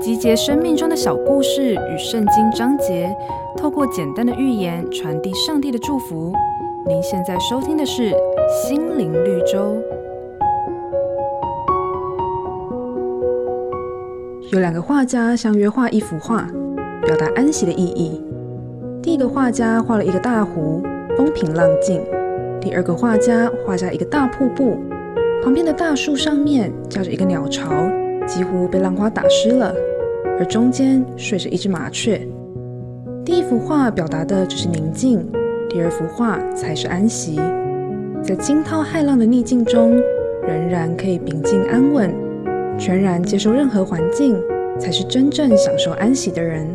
集结生命中的小故事与圣经章节，透过简单的寓言传递上帝的祝福。您现在收听的是《心灵绿洲》。有两个画家相约画一幅画，表达安息的意义。第一个画家画了一个大湖，风平浪静；第二个画家画下一个大瀑布，旁边的大树上面架着一个鸟巢，几乎被浪花打湿了。而中间睡着一只麻雀。第一幅画表达的只是宁静，第二幅画才是安息。在惊涛骇浪的逆境中，仍然可以平静安稳，全然接受任何环境，才是真正享受安息的人。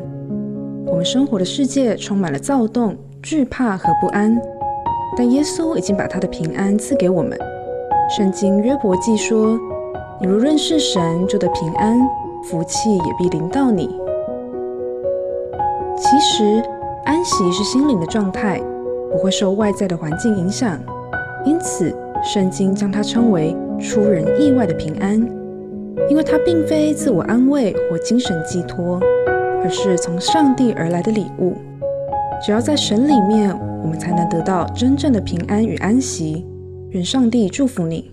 我们生活的世界充满了躁动、惧怕和不安，但耶稣已经把他的平安赐给我们。圣经约伯记说：“你若认识神，就得平安。”福气也必临到你。其实，安息是心灵的状态，不会受外在的环境影响。因此，圣经将它称为出人意外的平安，因为它并非自我安慰或精神寄托，而是从上帝而来的礼物。只要在神里面，我们才能得到真正的平安与安息。愿上帝祝福你。